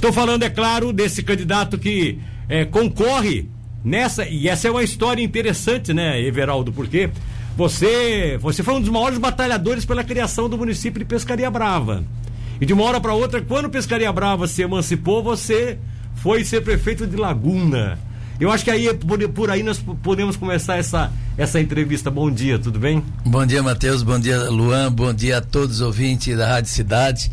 Estou falando, é claro, desse candidato que é, concorre nessa, e essa é uma história interessante, né, Everaldo, porque você, você foi um dos maiores batalhadores pela criação do município de Pescaria Brava. E de uma hora para outra, quando Pescaria Brava se emancipou, você foi ser prefeito de Laguna. Eu acho que aí por, por aí nós podemos começar essa essa entrevista. Bom dia, tudo bem? Bom dia, Matheus. Bom dia, Luan. Bom dia a todos os ouvintes da Rádio Cidade.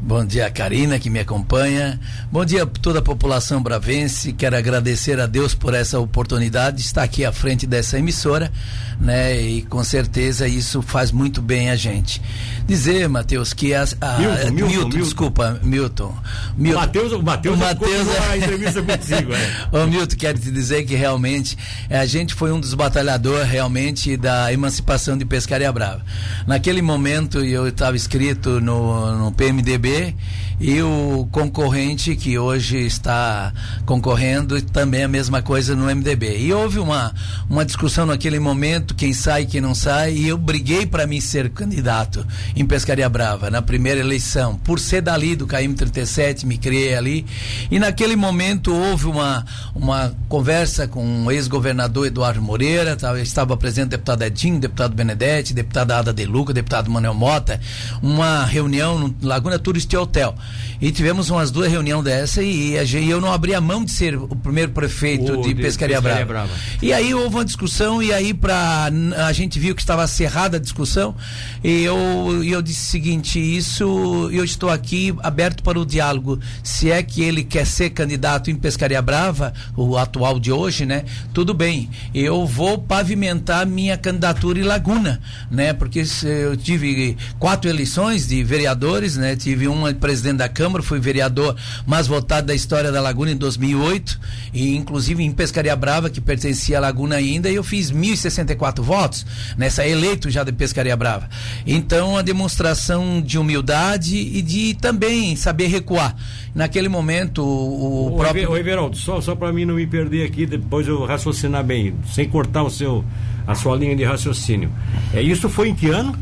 Bom dia a Karina que me acompanha. Bom dia a toda a população bravense. Quero agradecer a Deus por essa oportunidade de estar aqui à frente dessa emissora, né? E com certeza isso faz muito bem a gente. Dizer, Matheus, que as, a, Milton, Milton, Milton, Milton, desculpa, Milton. Milton. Matheus, o Matheus, o Matheus a entrevista contigo, é. Ô, Milton, quero te dizer que realmente a gente foi um dos batalhadores realmente da emancipação de Pescaria Brava. Naquele momento eu estava inscrito no, no PMDB e o concorrente que hoje está concorrendo também a mesma coisa no MDB. E houve uma, uma discussão naquele momento, quem sai, quem não sai, e eu briguei para mim ser candidato em Pescaria Brava, na primeira eleição, por ser dali do KM 37, me criei ali. E naquele momento houve uma, uma conversa com o ex-governador Eduardo Moreira, estava presente o deputado Edinho, deputado Benedetti, deputada Ada De Luca, deputado Manuel Mota, uma reunião no Laguna Tourist Hotel. E tivemos umas duas reuniões dessa e, e eu não abri a mão de ser o primeiro prefeito de, de, Pescaria, Pescaria Brava. Brava. E aí houve uma discussão e aí para a gente viu que estava cerrada a discussão e eu, eu disse o seguinte, isso eu estou aqui aberto para o diálogo. Se é que ele quer ser candidato em Pescaria Brava, o atual de hoje, né? Tudo bem. Eu vou pavimentar minha candidatura em Laguna, né? Porque eu tive quatro eleições de vereadores, né? Tive uma de presidente da Câmara, fui vereador mais votado da história da Laguna em 2008 e inclusive em Pescaria Brava, que pertencia à Laguna ainda, eu fiz 1.064 votos nessa eleito já de Pescaria Brava. Então, a demonstração de humildade e de também saber recuar. Naquele momento, o, o próprio. Ô, Everaldo, só, só para mim não me perder aqui, depois eu raciocinar bem, sem cortar o seu, a sua linha de raciocínio. É, isso foi em que ano?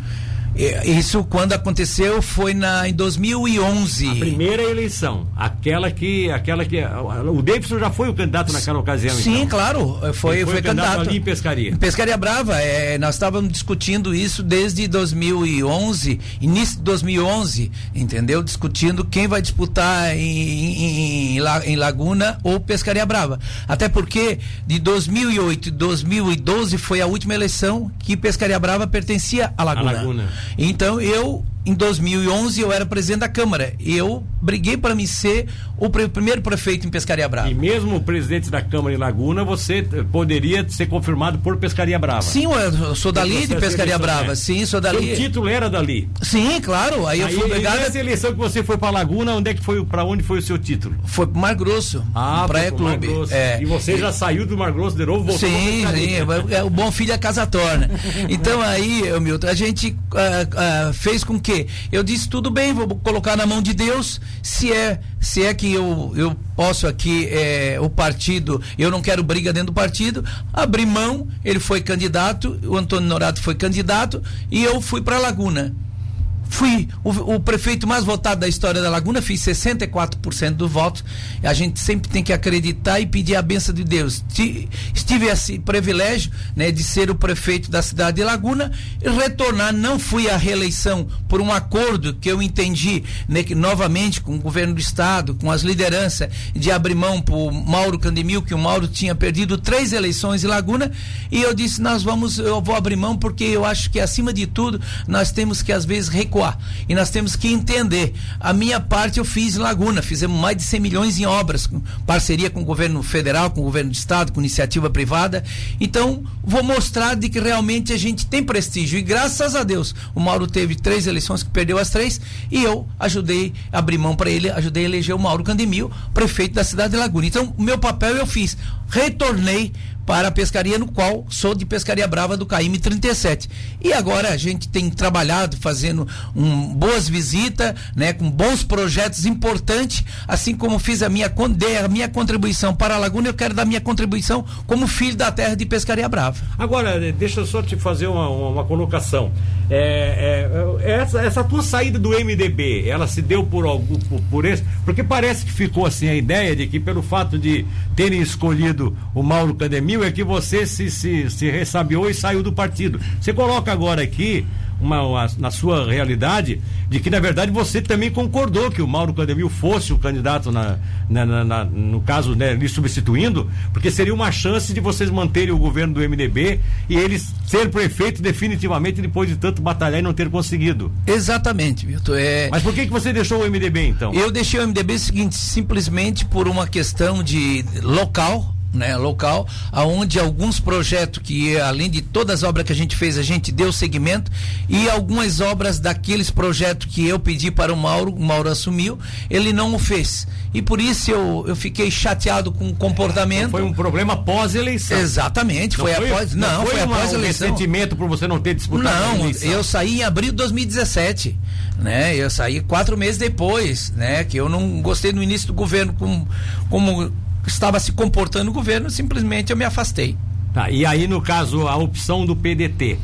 Isso quando aconteceu foi na em 2011. A primeira eleição, aquela que aquela que o Davidson já foi o candidato naquela ocasião. Sim, então. claro, foi foi, foi candidato, candidato ali em Pescaria. Em Pescaria Brava, é, nós estávamos discutindo isso desde 2011, início de 2011, entendeu? Discutindo quem vai disputar em, em, em Laguna ou Pescaria Brava. Até porque de 2008 e 2012 foi a última eleição que Pescaria Brava pertencia à Laguna. A Laguna. Então eu em 2011 eu era presidente da Câmara. E eu briguei para me ser o primeiro prefeito em Pescaria Brava. E mesmo presidente da Câmara em Laguna, você poderia ser confirmado por Pescaria Brava. Sim, eu sou dali de Pescaria Brava. É. Sim, sou dali. O título era dali. Sim, claro. Aí, aí eu fui obrigado. E nessa eleição que você foi para Laguna, onde é que foi, para onde foi o seu título? Foi para Mar Grosso. Ah, Praia Clube. É. E você já saiu do Mar Grosso de novo, voltou Sim, sim. É, o bom filho a casa torna. Então aí, Milton, a gente uh, uh, fez com que eu disse tudo bem, vou colocar na mão de Deus. Se é, se é que eu, eu posso aqui é, o partido, eu não quero briga dentro do partido, abri mão. Ele foi candidato, o Antônio Norato foi candidato e eu fui para Laguna. Fui o, o, prefeito mais votado da história da Laguna, fiz 64% dos votos. A gente sempre tem que acreditar e pedir a benção de Deus. Estive esse privilégio né, de ser o prefeito da cidade de Laguna e retornar. Não fui à reeleição por um acordo que eu entendi né, que, novamente com o governo do estado, com as lideranças, de abrir mão para o Mauro Candemil, que o Mauro tinha perdido três eleições em Laguna. E eu disse: Nós vamos, eu vou abrir mão porque eu acho que acima de tudo nós temos que às vezes reconhecer recuar. E nós temos que entender. A minha parte eu fiz em Laguna, fizemos mais de 100 milhões em obras, com parceria com o governo federal, com o governo do estado, com iniciativa privada. Então, vou mostrar de que realmente a gente tem prestígio. E graças a Deus, o Mauro teve três eleições que perdeu as três, e eu ajudei a abrir mão para ele, ajudei a eleger o Mauro Candemil, prefeito da cidade de Laguna. Então, o meu papel eu fiz. Retornei para a pescaria, no qual sou de Pescaria Brava do Caíme 37. E agora a gente tem trabalhado, fazendo um, boas visitas, né, com bons projetos importantes, assim como fiz a minha, a minha contribuição para a Laguna, eu quero dar minha contribuição como filho da terra de Pescaria Brava. Agora, deixa eu só te fazer uma, uma, uma colocação. É, é, essa, essa tua saída do MDB, ela se deu por algum por, por esse, porque parece que ficou assim a ideia de que pelo fato de terem escolhido o Mauro É que você se, se, se ressabiou e saiu do partido. Você coloca agora aqui uma, uma, na sua realidade de que na verdade você também concordou que o Mauro Candemil fosse o candidato na, na, na, na no caso né, lhe substituindo, porque seria uma chance de vocês manterem o governo do MDB e ele ser prefeito definitivamente depois de tanto batalhar e não ter conseguido. Exatamente, Milton. É... Mas por que que você deixou o MDB então? Eu deixei o MDB seguinte, simplesmente por uma questão de local né, local, aonde alguns projetos que além de todas as obras que a gente fez, a gente deu seguimento e algumas obras daqueles projetos que eu pedi para o Mauro, o Mauro assumiu, ele não o fez. E por isso eu, eu fiquei chateado com o comportamento. Foi um problema pós-eleição. Exatamente, foi, foi após, não, não foi, foi após a eleição. Um ressentimento por você não ter disputado não, eleição. eu saí em abril de 2017, né? Eu saí quatro meses depois, né? Que eu não gostei no início do governo como, como estava se comportando o governo, simplesmente eu me afastei. Tá, e aí, no caso, a opção do PDT?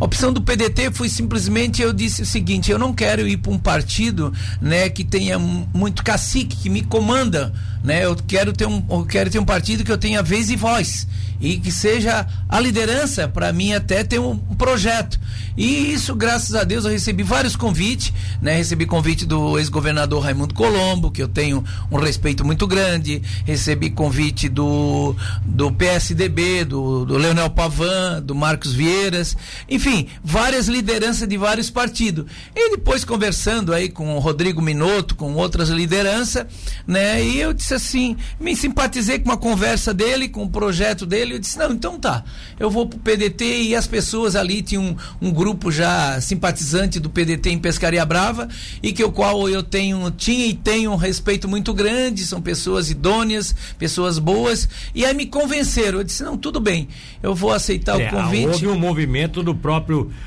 A opção do PDT foi simplesmente eu disse o seguinte: eu não quero ir para um partido, né, que tenha muito cacique que me comanda, né? Eu quero ter um, eu quero ter um partido que eu tenha vez e voz e que seja a liderança para mim até ter um, projeto. E isso, graças a Deus, eu recebi vários convites, né? Recebi convite do ex-governador Raimundo Colombo, que eu tenho um respeito muito grande, recebi convite do, do PSDB, do, do Leonel Pavan, do Marcos Vieiras, enfim, várias lideranças de vários partidos. E depois conversando aí com o Rodrigo Minotto, com outras lideranças, né? E eu disse assim, me simpatizei com uma conversa dele, com o projeto dele, ele. Eu disse, não, então tá. Eu vou pro PDT e as pessoas ali tinham um, um grupo já simpatizante do PDT em Pescaria Brava e que o qual eu tenho, tinha e tenho um respeito muito grande, são pessoas idôneas, pessoas boas, e aí me convenceram. Eu disse, não, tudo bem, eu vou aceitar é, o convite. Houve um movimento do próprio,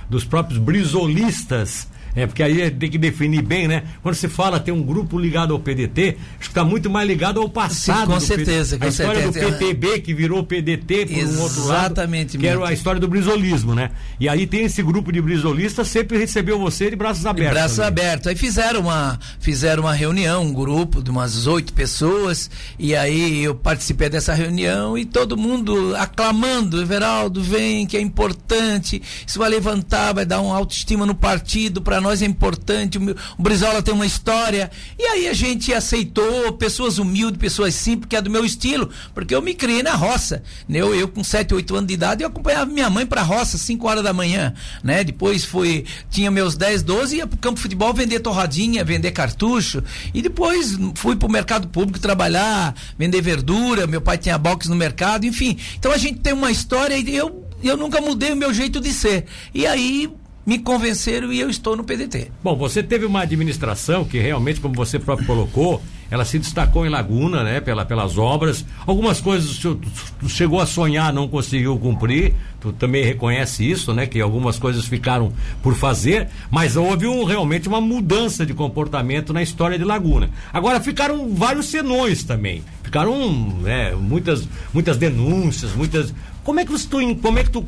dos próprios brisolistas é, porque aí tem que definir bem, né? Quando se fala tem um grupo ligado ao PDT, acho que está muito mais ligado ao passado. Sim, com certeza. Com a história certeza. do PTB que virou PDT por Exatamente, um outro lado. Exatamente. Que era a história do brisolismo, né? E aí tem esse grupo de brisolistas sempre recebeu você de braços abertos. De braços abertos. Aí fizeram uma, fizeram uma reunião, um grupo de umas oito pessoas, e aí eu participei dessa reunião e todo mundo aclamando, Everaldo, vem, que é importante, isso vai levantar, vai dar uma autoestima no partido para nós é importante, o, o Brizola tem uma história. E aí a gente aceitou pessoas humildes, pessoas simples, que é do meu estilo, porque eu me criei na roça. Né? Eu, eu com 7, 8 anos de idade, eu acompanhava minha mãe pra roça, 5 horas da manhã, né? Depois fui, tinha meus 10, 12, ia pro campo de futebol vender torradinha, vender cartucho. E depois fui pro mercado público trabalhar, vender verdura, meu pai tinha box no mercado, enfim. Então a gente tem uma história e eu eu nunca mudei o meu jeito de ser. E aí me convenceram e eu estou no PDT. Bom, você teve uma administração que realmente, como você próprio colocou, ela se destacou em Laguna, né, pela, pelas obras. Algumas coisas senhor chegou a sonhar, não conseguiu cumprir. Tu também reconhece isso, né, que algumas coisas ficaram por fazer, mas houve um, realmente uma mudança de comportamento na história de Laguna. Agora ficaram vários senões também. Ficaram né, muitas, muitas denúncias, muitas, como é que você, como é que tu,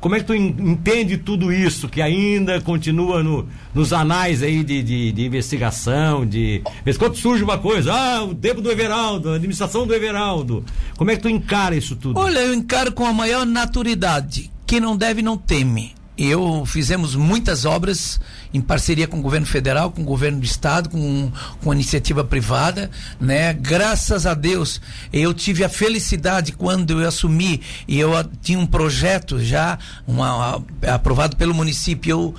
como é que tu entende tudo isso que ainda continua no, nos anais aí de, de, de investigação, de vez quando surge uma coisa, ah, o tempo do Everaldo, a administração do Everaldo. Como é que tu encara isso tudo? Olha, eu encaro com a maior naturalidade. Quem não deve não teme eu fizemos muitas obras em parceria com o governo federal, com o governo do estado, com, com a iniciativa privada, né? Graças a Deus, eu tive a felicidade quando eu assumi e eu tinha um projeto já uma, aprovado pelo município, eu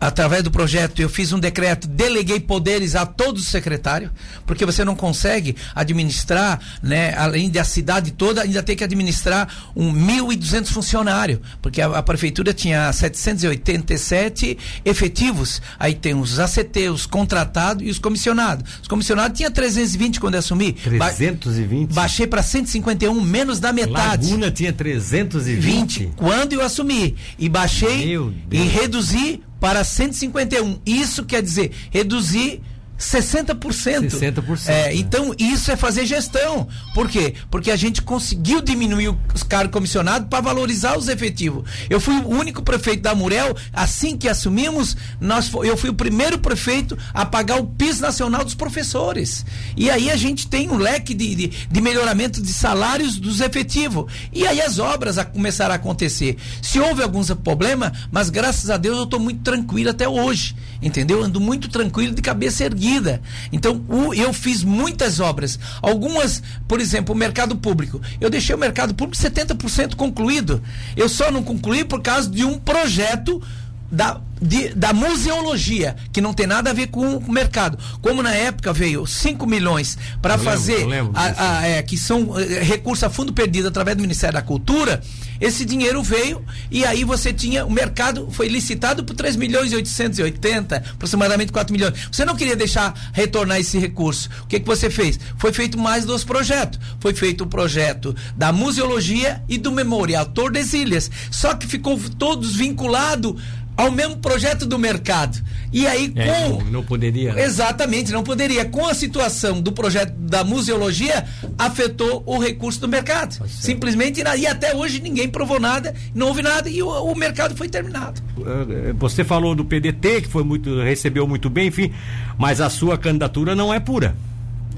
através do projeto, eu fiz um decreto, deleguei poderes a todos os secretários, porque você não consegue administrar, né, além da cidade toda, ainda tem que administrar um 1.200 funcionários, porque a, a, prefeitura tinha 787 efetivos, aí tem os ACT, os contratados e os comissionados. Os comissionados tinha 320 quando eu assumi. 320? Ba baixei para 151, menos da metade. Laguna tinha 320? 20, quando eu assumi. E baixei e reduzi para 151. Isso quer dizer reduzir 60%. 60%. É, né? Então, isso é fazer gestão. Por quê? Porque a gente conseguiu diminuir os cargos comissionados para valorizar os efetivos. Eu fui o único prefeito da Murel, assim que assumimos, nós, eu fui o primeiro prefeito a pagar o piso nacional dos professores. E aí a gente tem um leque de, de, de melhoramento de salários dos efetivos. E aí as obras a, começaram a acontecer. Se houve alguns problemas, mas graças a Deus eu estou muito tranquilo até hoje. Entendeu? Ando muito tranquilo de cabeça erguida seguida. Então, o, eu fiz muitas obras. Algumas, por exemplo, o mercado público. Eu deixei o mercado público 70% concluído. Eu só não concluí por causa de um projeto da, de, da museologia, que não tem nada a ver com o mercado. Como na época veio 5 milhões para fazer, lembro, a, a, é, que são é, recursos a fundo perdido através do Ministério da Cultura, esse dinheiro veio e aí você tinha, o mercado foi licitado por 3 milhões e 880, aproximadamente 4 milhões. Você não queria deixar retornar esse recurso. O que, que você fez? Foi feito mais dois projetos. Foi feito o projeto da museologia e do Memorial Tordesilhas. Só que ficou todos vinculados ao mesmo projeto do mercado. E aí é, com não, não poderia. Né? Exatamente, não poderia. Com a situação do projeto da museologia afetou o recurso do mercado. Tá Simplesmente e até hoje ninguém provou nada, não houve nada e o, o, mercado foi terminado. Eh, você falou do PDT que foi muito recebeu muito bem, enfim, mas a sua candidatura não é pura.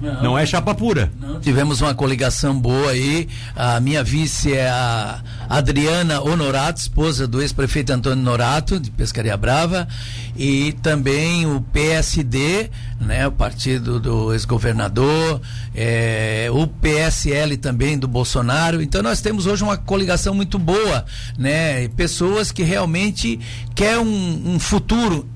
Não, não é chapa pura. Não. Tivemos uma coligação boa aí. A minha vice é a Adriana Honorato, esposa do ex-prefeito Antônio Norato, de Pescaria Brava. E também o PSD, né, o partido do ex-governador, é, o PSL também do Bolsonaro. Então nós temos hoje uma coligação muito boa, né? Pessoas que realmente querem um, um futuro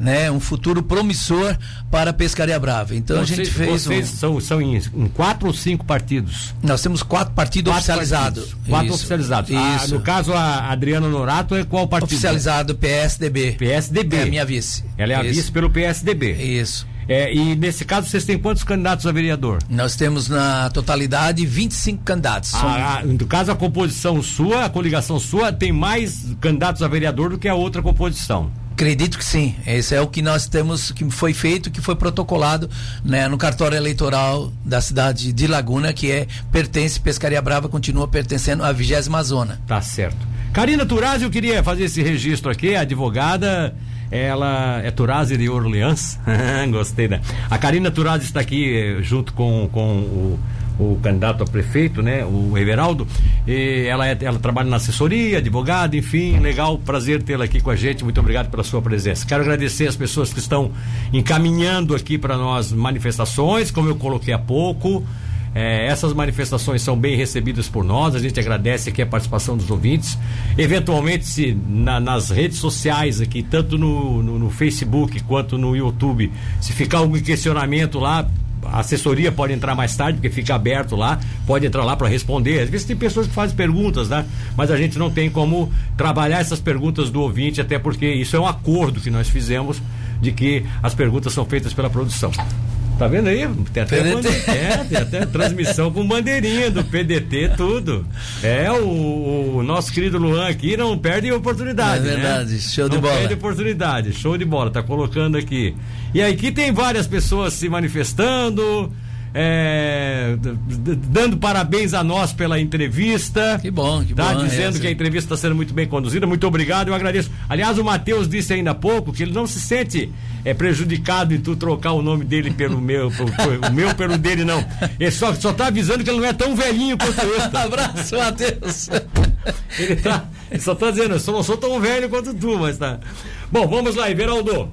né, um futuro promissor para a Pescaria Brava. Então vocês, a gente fez. Vocês um... são, são em, em, quatro ou cinco partidos? Nós temos quatro partidos oficializados. Quatro oficializados. Ah. Ah, no caso, a Adriana Norato é qual partido? Oficializado PSDB. PSDB. É a minha vice. Ela é a Isso. vice pelo PSDB. Isso. É, e nesse caso, vocês têm quantos candidatos a vereador? Nós temos na totalidade 25 candidatos. Ah, no caso, a composição sua, a coligação sua, tem mais candidatos a vereador do que a outra composição. Acredito que sim. Esse é o que nós temos, que foi feito, que foi protocolado né, no cartório eleitoral da cidade de Laguna, que é pertence, Pescaria Brava continua pertencendo à vigésima zona. Tá certo. Karina Turazzi, eu queria fazer esse registro aqui, advogada. Ela é Turazzi de Orleans. Gostei, né? A Karina Turazzi está aqui eh, junto com, com o o candidato a prefeito, né, o Everaldo. E ela, é, ela trabalha na assessoria, advogada, enfim, legal, prazer tê-la aqui com a gente. Muito obrigado pela sua presença. Quero agradecer as pessoas que estão encaminhando aqui para nós manifestações, como eu coloquei há pouco. É, essas manifestações são bem recebidas por nós, a gente agradece aqui a participação dos ouvintes. Eventualmente, se na, nas redes sociais aqui, tanto no, no, no, Facebook quanto no YouTube, se ficar algum questionamento lá, a assessoria pode entrar mais tarde, porque fica aberto lá, pode entrar lá para responder. Às vezes tem pessoas que fazem perguntas, né? Mas a gente não tem como trabalhar essas perguntas do ouvinte, até porque isso é um acordo que nós fizemos de que as perguntas são feitas pela produção. Tá vendo aí? Tem até, bande... é, tem até transmissão com bandeirinha do PDT, tudo. É, o, o, nosso querido Luan aqui não perde oportunidade. É verdade, né? show de não bola. Não perde oportunidade, show de bola, tá colocando aqui. E aqui tem várias pessoas se manifestando. É, dando parabéns a nós pela entrevista. Que bom, que tá bom. Dizendo é, que a entrevista está sendo muito bem conduzida. Muito obrigado, eu agradeço. Aliás, o Matheus disse ainda há pouco que ele não se sente é, prejudicado em tu trocar o nome dele pelo meu, o meu pelo dele, não. Ele só, só tá avisando que ele não é tão velhinho quanto eu. Abraço, Matheus. ele, tá, ele só tá dizendo, eu só não sou tão velho quanto tu, mas tá. Bom, vamos lá, Everaldo.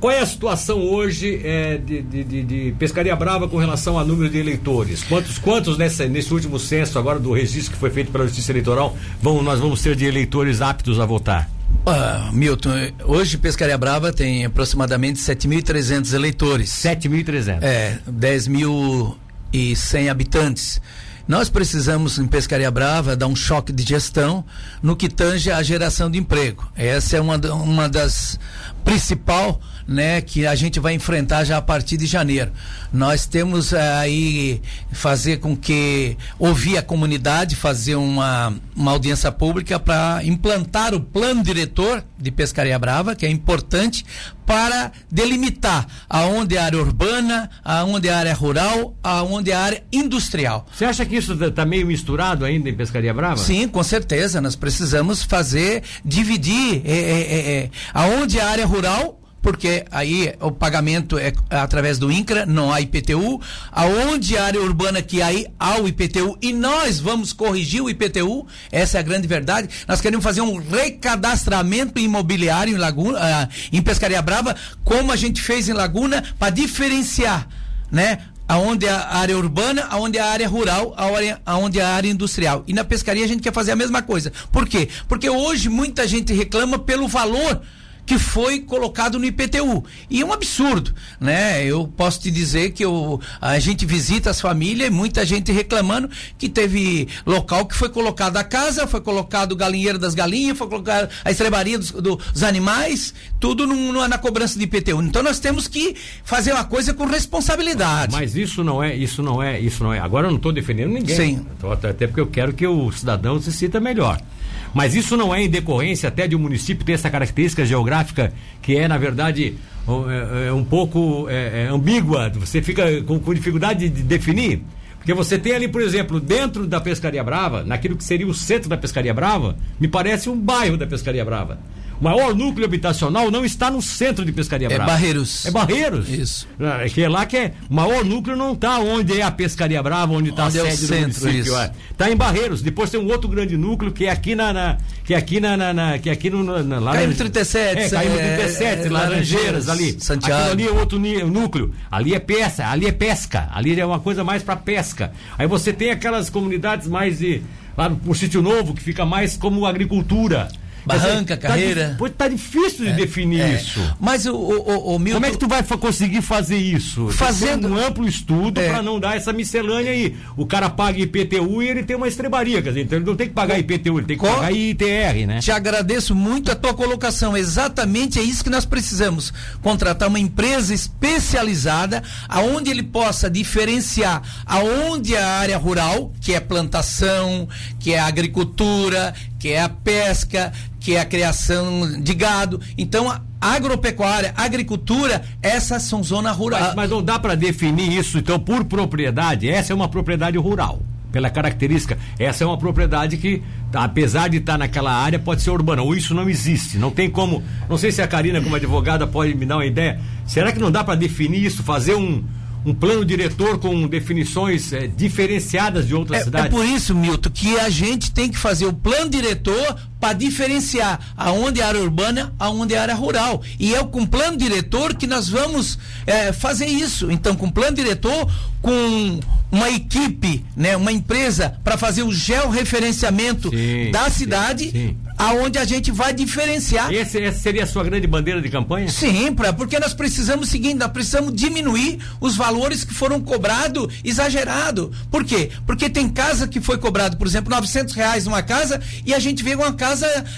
Qual é a situação hoje é, de, de, de, de, Pescaria Brava com relação ao número de eleitores? Quantos, quantos nessa, nesse último censo agora do registro que foi feito pela Justiça Eleitoral vão, nós vamos ter de eleitores aptos a votar? Uh, Milton, hoje Pescaria Brava tem aproximadamente 7.300 eleitores. 7.300. É, 10.100 habitantes. Nós precisamos, em Pescaria Brava, dar um choque de gestão no que tange a geração de emprego. Essa é uma, uma das principal né, que a gente vai enfrentar já a partir de janeiro. Nós temos eh, aí fazer com que ouvir a comunidade, fazer uma, uma audiência pública para implantar o plano diretor de Pescaria Brava, que é importante para delimitar aonde é a área urbana, aonde é a área rural, aonde é a área industrial. Você acha que isso está meio misturado ainda em Pescaria Brava? Sim, com certeza. Nós precisamos fazer, dividir é, é, é, aonde é a área rural porque aí o pagamento é através do INCRA, não há IPTU, aonde a área urbana que aí há o IPTU e nós vamos corrigir o IPTU, essa é a grande verdade. Nós queremos fazer um recadastramento imobiliário em Laguna, uh, em Pescaria Brava, como a gente fez em Laguna, para diferenciar, né? aonde é a área urbana, aonde é a área rural, aonde é a área industrial. E na pescaria a gente quer fazer a mesma coisa. Por quê? Porque hoje muita gente reclama pelo valor que foi colocado no IPTU. E é um absurdo, né? Eu posso te dizer que eu, a gente visita as famílias e muita gente reclamando que teve local que foi colocado a casa, foi colocado o galinheiro das galinhas, foi colocado a estrebaria dos, dos animais, tudo na cobrança de IPTU. Então nós temos que fazer uma coisa com responsabilidade. Mas isso não é, isso não é, isso não é. Agora eu não estou defendendo ninguém. Sim. Até porque eu quero que o cidadão se sinta melhor. Mas isso não é em decorrência até de um município ter essa característica geográfica que é, na verdade, é, é um pouco é, é, ambígua. Você fica com, com dificuldade de definir. Porque você tem ali, por exemplo, dentro da Pescaria Brava, naquilo que seria o centro da Pescaria Brava, me parece um bairro da Pescaria Brava. O maior núcleo habitacional não está no centro de Pescaria é Brava. É Barreiros. É Barreiros. Isso. É, que é lá que é. O maior núcleo não está onde é a Pescaria Brava, onde está a sede é do centro, município. Está é. em Barreiros. Depois tem um outro grande núcleo que é aqui na. na que é aqui na. na, na que é aqui no. Na, lá Caímo 37. É, Caímo 37, é, é, Laranjeiras ali. Santiago. Aquilo ali é outro núcleo. Ali é pesca, ali é pesca. Ali é uma coisa mais para pesca. Aí você tem aquelas comunidades mais de. Lá no Sítio Novo, que fica mais como agricultura. Barranca, dizer, carreira. Tá, tá difícil de é, definir é. isso. Mas o, o, o, Milton... Como é que tu vai conseguir fazer isso? Fazendo um amplo estudo é. para não dar essa miscelânea aí. O cara paga IPTU e ele tem uma estrebaria, quer dizer, então ele não tem que pagar IPTU, ele tem que Co... pagar ITR, né? Te agradeço muito a tua colocação. Exatamente é isso que nós precisamos. Contratar uma empresa especializada aonde ele possa diferenciar aonde é a área rural, que é plantação, que é agricultura, que é a pesca, que é a criação de gado. Então, a agropecuária, agricultura, essas são zona rural. Mas, mas não dá para definir isso, então, por propriedade. Essa é uma propriedade rural. Pela característica, essa é uma propriedade que, apesar de estar tá naquela área, pode ser urbana. Ou isso não existe. Não tem como. Não sei se a Karina, como advogada, pode me dar uma ideia. Será que não dá para definir isso, fazer um, um plano diretor com definições é, diferenciadas de outras é, cidades. É por isso, Milton, que a gente tem que fazer o plano diretor para diferenciar aonde é área urbana, aonde é área rural. E é com plano diretor que nós vamos é, fazer isso. Então, com plano diretor, com uma equipe, né, uma empresa para fazer o georreferenciamento sim, da cidade, sim, sim. aonde a gente vai diferenciar. Esse, essa seria a sua grande bandeira de campanha? Sim, pra, porque nós precisamos seguir, nós precisamos diminuir os valores que foram cobrados exagerado. Por quê? Porque tem casa que foi cobrado, por exemplo, 900 reais uma casa e a gente vê uma casa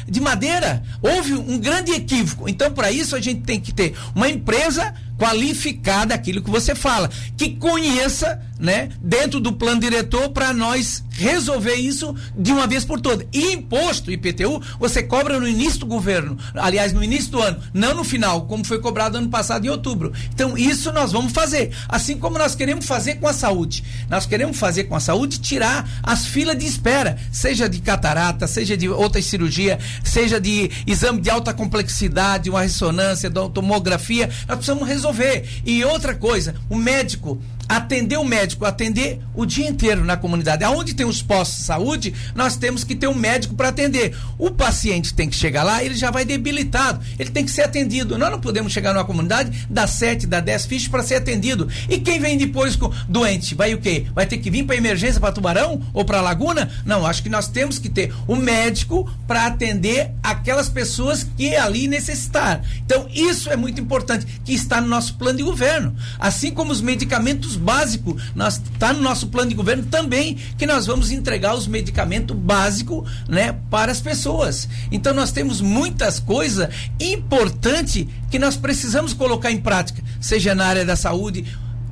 de madeira. Houve um grande equívoco. Então, para isso a gente tem que ter uma empresa qualificada aquilo que você fala, que conheça, né, dentro do plano diretor para nós resolver isso de uma vez por todas. E imposto IPTU você cobra no início do governo, aliás, no início do ano, não no final, como foi cobrado ano passado em outubro. Então, isso nós vamos fazer, assim como nós queremos fazer com a saúde. Nós queremos fazer com a saúde tirar as filas de espera, seja de catarata, seja de outra cirurgia, seja de exame de alta complexidade, uma ressonância, uma tomografia, nós precisamos resolver resolver. E outra coisa, o médico atender o médico, atender o dia inteiro na comunidade. Aonde tem os postos de saúde, nós temos que ter um médico para atender. O paciente tem que chegar lá, ele já vai debilitado, ele tem que ser atendido. Nós não podemos chegar numa comunidade, dar 7, dar 10 fichas para ser atendido. E quem vem depois com doente, vai o quê? Vai ter que vir para emergência para Tubarão ou para Laguna? Não, acho que nós temos que ter o um médico para atender aquelas pessoas que ali necessitar. Então, isso é muito importante, que está no nosso plano de governo. Assim como os medicamentos básicos, nós está no nosso plano de governo também que nós vamos entregar os medicamentos básicos, né, para as pessoas. Então nós temos muitas coisas importantes que nós precisamos colocar em prática, seja na área da saúde,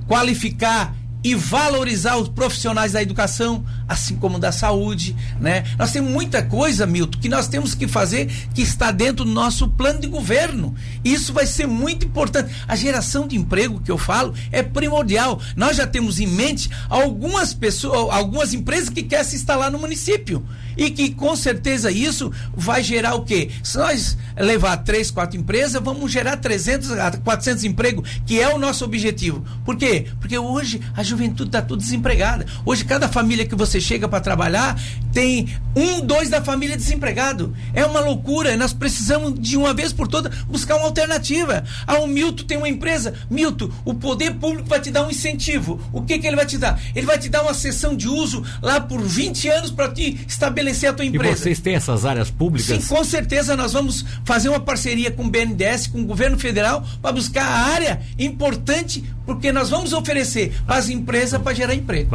qualificar e valorizar os profissionais da educação, assim como da saúde, né? Nós temos muita coisa, Milton, que nós temos que fazer que está dentro do nosso plano de governo. Isso vai ser muito importante. A geração de emprego que eu falo é primordial. Nós já temos em mente algumas pessoas, algumas empresas que querem se instalar no município e que com certeza isso vai gerar o quê? Se nós levar três, quatro empresas, vamos gerar 300 a 400 empregos, que é o nosso objetivo. Por quê? Porque hoje a juventude está tudo desempregada. Hoje cada família que você chega para trabalhar tem um, dois da família desempregado. É uma loucura. Nós precisamos de uma vez por todas buscar uma alternativa. Ah, o Milton tem uma empresa. Milton, o poder público vai te dar um incentivo. O que que ele vai te dar? Ele vai te dar uma sessão de uso lá por 20 anos para te estabelecer a tua empresa. E vocês têm essas áreas públicas? Sim, com certeza nós vamos fazer uma parceria com o BNDES, com o governo federal, para buscar a área importante, porque nós vamos oferecer para as empresas para gerar emprego.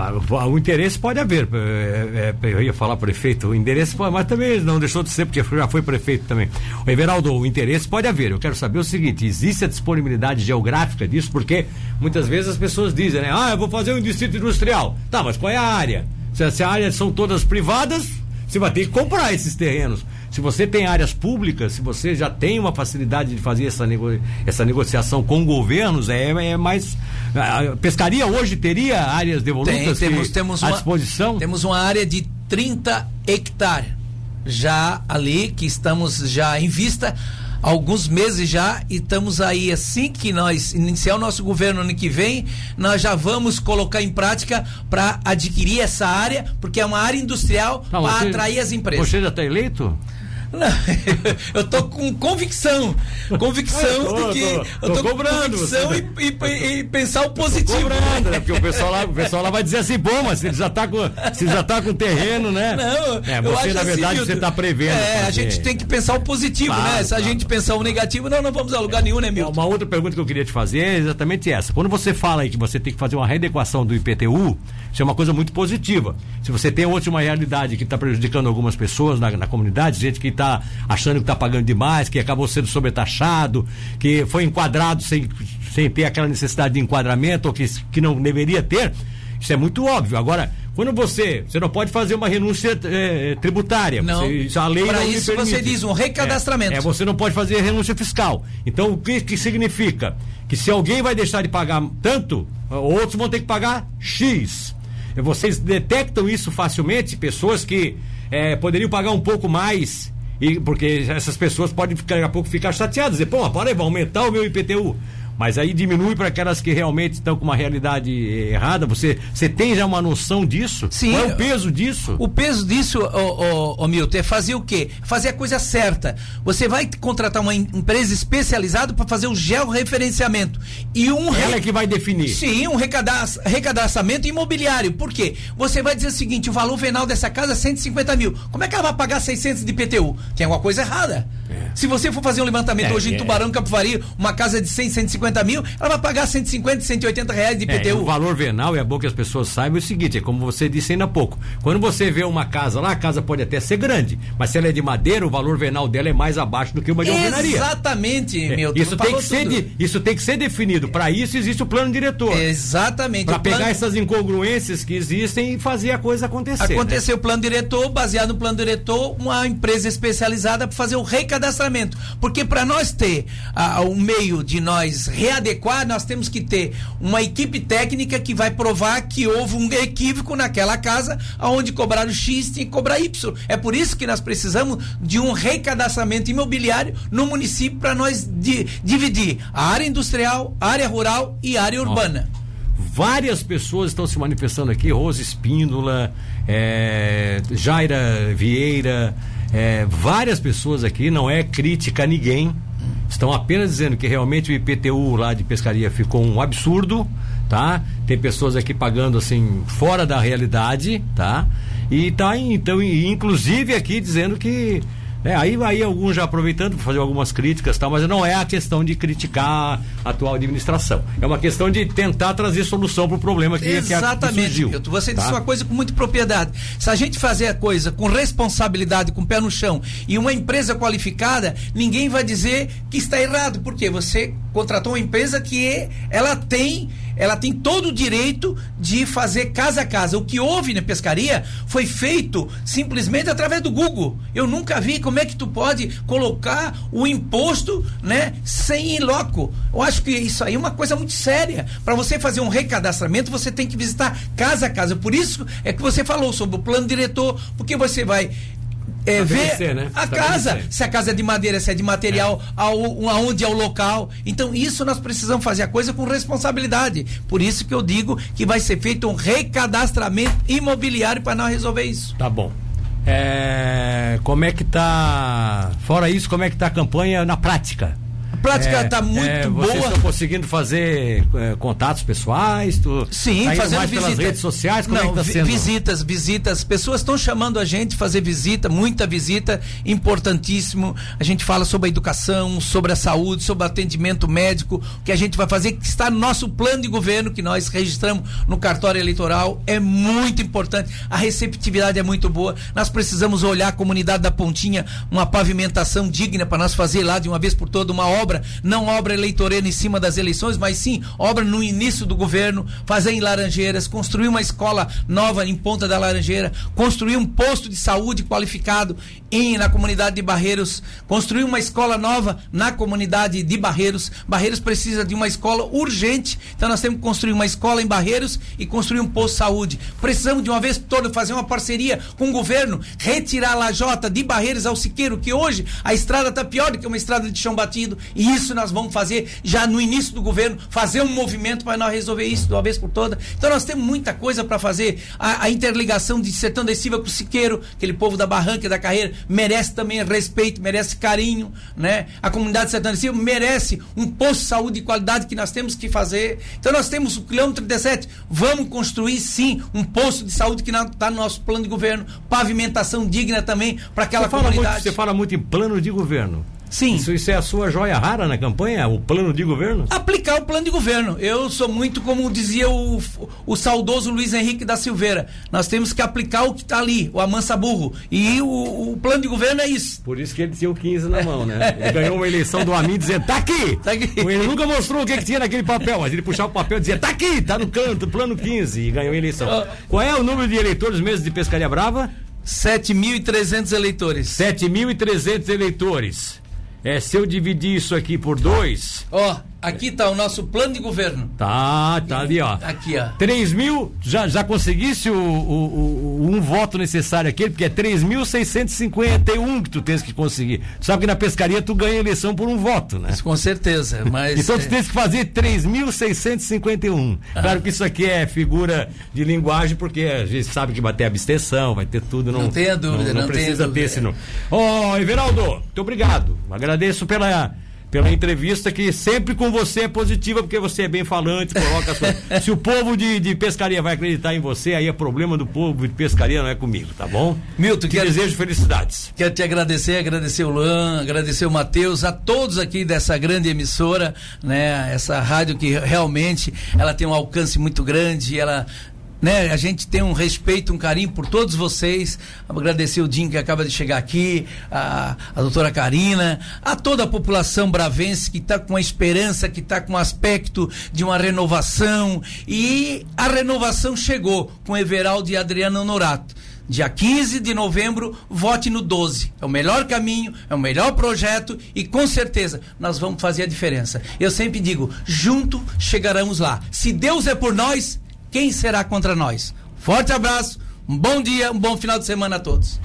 O interesse pode haver. É, é, eu ia falar prefeito, o pode, mas também não deixou de ser, porque já foi prefeito também. O Everaldo, o interesse pode haver. Eu quero saber o seguinte: existe a disponibilidade geográfica disso? Porque muitas vezes as pessoas dizem, né? Ah, eu vou fazer um distrito industrial. Tá, mas qual é a área? Se, se a área são todas privadas, você vai ter que comprar esses terrenos. Se você tem áreas públicas, se você já tem uma facilidade de fazer essa, nego, essa negociação com governos, é, é mais. A pescaria hoje teria áreas devolutas tem, temos, temos à uma, disposição? Temos uma área de 30 hectares já ali que estamos já em vista alguns meses já e estamos aí assim que nós iniciar o nosso governo ano que vem, nós já vamos colocar em prática para adquirir essa área, porque é uma área industrial para atrair as empresas. Você já está eleito? Não, eu tô com convicção. Convicção tô, de que. Tô, eu tô cobrando. Convicção e, e, e, pensar o positivo. cobrando, né? Porque o pessoal, lá, o pessoal lá vai dizer assim, bom, mas ele já tá com, se já tá com terreno, né? Não, é, você, na assim, verdade, assim, você tá prevendo. É, a gente tem que pensar o positivo, claro, né? Se claro. a gente pensar o negativo, não, não vamos a lugar nenhum, né, Milton? Uma outra pergunta que eu queria te fazer é exatamente essa. Quando você fala aí que você tem que fazer uma readequação do IPTU, isso é uma coisa muito positiva. Se você tem outra uma realidade que está prejudicando algumas pessoas na, na comunidade, gente que está achando que está pagando demais, que acabou sendo sobretaxado, que foi enquadrado sem, sem ter aquela necessidade de enquadramento ou que, que não deveria ter, isso é muito óbvio. Agora, quando você. Você não pode fazer uma renúncia é, tributária. Não. Você, a lei Para não isso você diz um recadastramento. É, é, você não pode fazer renúncia fiscal. Então, o que, que significa? Que se alguém vai deixar de pagar tanto, outros vão ter que pagar X. Vocês detectam isso facilmente? Pessoas que é, poderiam pagar um pouco mais e porque essas pessoas podem daqui a pouco ficar chateadas, dizer, pô, para aí, vai aumentar o meu IPTU. Mas aí diminui para aquelas que realmente estão com uma realidade errada. Você, você tem já uma noção disso? Sim. Qual é o peso disso? O peso disso, ô, ô, ô Milton, é fazer o quê? Fazer a coisa certa. Você vai contratar uma empresa especializada para fazer o georreferenciamento. E um Ela é que vai definir. Sim, um recadastramento imobiliário. Por quê? Você vai dizer o seguinte: o valor venal dessa casa é 150 mil. Como é que ela vai pagar 600 de IPTU? Tem alguma coisa errada. É. Se você for fazer um levantamento é, hoje em é. Tubarão, Capivari, uma casa de 100, 150 mil, ela vai pagar 150, 180 reais de IPTU. É, o valor venal, é bom que as pessoas saibam o seguinte, é como você disse ainda há pouco. Quando você vê uma casa lá, a casa pode até ser grande, mas se ela é de madeira, o valor venal dela é mais abaixo do que uma de alvenaria. Exatamente, é, meu isso tem que ser de, Isso tem que ser definido. Para isso existe o plano diretor. Exatamente. Para pegar plano... essas incongruências que existem e fazer a coisa acontecer. Acontecer né? o plano diretor, baseado no plano diretor, uma empresa especializada para fazer o recadastramento. Porque para nós ter ah, um meio de nós readequar, nós temos que ter uma equipe técnica que vai provar que houve um equívoco naquela casa, onde cobraram X tem que cobrar Y. É por isso que nós precisamos de um recadastramento imobiliário no município para nós di dividir a área industrial, a área rural e a área urbana. Várias pessoas estão se manifestando aqui, Rose Espíndola, é, Jaira Vieira, é, várias pessoas aqui, não é crítica a ninguém, estão apenas dizendo que realmente o IPTU lá de pescaria ficou um absurdo, tá? Tem pessoas aqui pagando assim fora da realidade, tá? E tá então inclusive aqui dizendo que é, aí, aí alguns já aproveitando para fazer algumas críticas, tal, mas não é a questão de criticar a atual administração. É uma questão de tentar trazer solução para o problema que, Exatamente, que surgiu. Milton, você tá? disse uma coisa com muita propriedade. Se a gente fazer a coisa com responsabilidade, com o pé no chão e uma empresa qualificada, ninguém vai dizer que está errado, porque você contratou uma empresa que ela tem ela tem todo o direito de fazer casa a casa. O que houve na pescaria foi feito simplesmente através do Google. Eu nunca vi como é que tu pode colocar o imposto, né, sem ir loco. Eu acho que isso aí é uma coisa muito séria. Para você fazer um recadastramento, você tem que visitar casa a casa. Por isso é que você falou sobre o plano diretor, porque você vai é, ver né? a casa, se a casa é de madeira, se é de material, é. Ao, aonde é o local. Então, isso nós precisamos fazer a coisa com responsabilidade. Por isso que eu digo que vai ser feito um recadastramento imobiliário para nós resolver isso. Tá bom. É, como é que tá? Fora isso, como é que tá a campanha na prática? Prática está é, muito é, boa. Vocês estão conseguindo fazer é, contatos pessoais? Tu, Sim, tá fazendo mais visita. pelas redes sociais? Como Não, é que tá sendo? visitas, visitas. Pessoas estão chamando a gente fazer visita, muita visita, importantíssimo. A gente fala sobre a educação, sobre a saúde, sobre atendimento médico, o que a gente vai fazer, que está no nosso plano de governo, que nós registramos no cartório eleitoral, é muito importante. A receptividade é muito boa. Nós precisamos olhar a comunidade da Pontinha, uma pavimentação digna para nós fazer lá de uma vez por toda uma obra obra, não obra eleitoreira em cima das eleições, mas sim obra no início do governo, fazer em Laranjeiras, construir uma escola nova em Ponta da Laranjeira, construir um posto de saúde qualificado em, na comunidade de Barreiros, construir uma escola nova na comunidade de Barreiros. Barreiros precisa de uma escola urgente, então nós temos que construir uma escola em Barreiros e construir um posto de saúde. Precisamos de uma vez toda fazer uma parceria com o governo, retirar a lajota de Barreiros ao Siqueiro, que hoje a estrada está pior do que uma estrada de chão batido, e isso nós vamos fazer já no início do governo, fazer um movimento para nós resolver isso de uma vez por toda. Então nós temos muita coisa para fazer. A, a, interligação de Sertão da Silva com o Siqueiro, aquele povo da Barranca da Carreira, merece também respeito, merece carinho, né? A comunidade de Sertão da Silva merece um posto de saúde de qualidade que nós temos que fazer. Então nós temos o quilômetro 37, vamos construir sim um posto de saúde que está no nosso plano de governo, pavimentação digna também para aquela você comunidade. Muito, você fala muito em plano de governo. Sim. Isso, isso é a sua joia rara na campanha, o plano de governo? Aplicar o plano de governo. Eu sou muito como dizia o, o saudoso Luiz Henrique da Silveira. Nós temos que aplicar o que está ali, o amansa burro. E o, o, plano de governo é isso. Por isso que ele tinha o 15 na mão, né? Ele ganhou uma eleição do Amin dizendo, tá aqui! Tá aqui. Ele nunca mostrou o que, que tinha naquele papel, mas ele puxava o papel e dizia, tá aqui, tá no canto, plano 15, e ganhou a eleição. Qual é o número de eleitores mesmo de Pescaria Brava? 7.300 eleitores. 7.300 eleitores. É, se eu dividir isso aqui por dois. Ó, oh, Aqui está o nosso plano de governo. Tá, tá ali, ó. Aqui, ó. 3 mil, já, já conseguisse o, o, o, um voto necessário aqui, porque é 3.651 que tu tens que conseguir. Tu sabe que na pescaria tu ganha eleição por um voto, né? Isso, com certeza, mas... então tu é... tens que fazer 3.651. Ah. Claro que isso aqui é figura de linguagem, porque a gente sabe que vai ter abstenção, vai ter tudo. Não, não tenha dúvida, não, não, não precisa ter, senão. Ó, oh, Everaldo, muito obrigado. Agradeço pela pela entrevista que sempre com você é positiva, porque você é bem falante, coloca. Se o povo de, de pescaria vai acreditar em você, aí é problema do povo de pescaria, não é comigo, tá bom? Milton, que desejo felicidades. Quero te agradecer, agradecer o Luan, agradecer o Matheus, a todos aqui dessa grande emissora, né? Essa rádio que realmente ela tem um alcance muito grande, ela né? A gente tem um respeito, um carinho por todos vocês. Agradecer o Dinho que acaba de chegar aqui, a, a doutora Karina, a toda a população bravense que está com a esperança, que está com o aspecto de uma renovação. E a renovação chegou com Everaldo e Adriano Honorato. Dia 15 de novembro, vote no 12. É o melhor caminho, é o melhor projeto e com certeza nós vamos fazer a diferença. Eu sempre digo, junto chegaremos lá. Se Deus é por nós, quem será contra nós? Forte abraço, um bom dia, um bom final de semana a todos.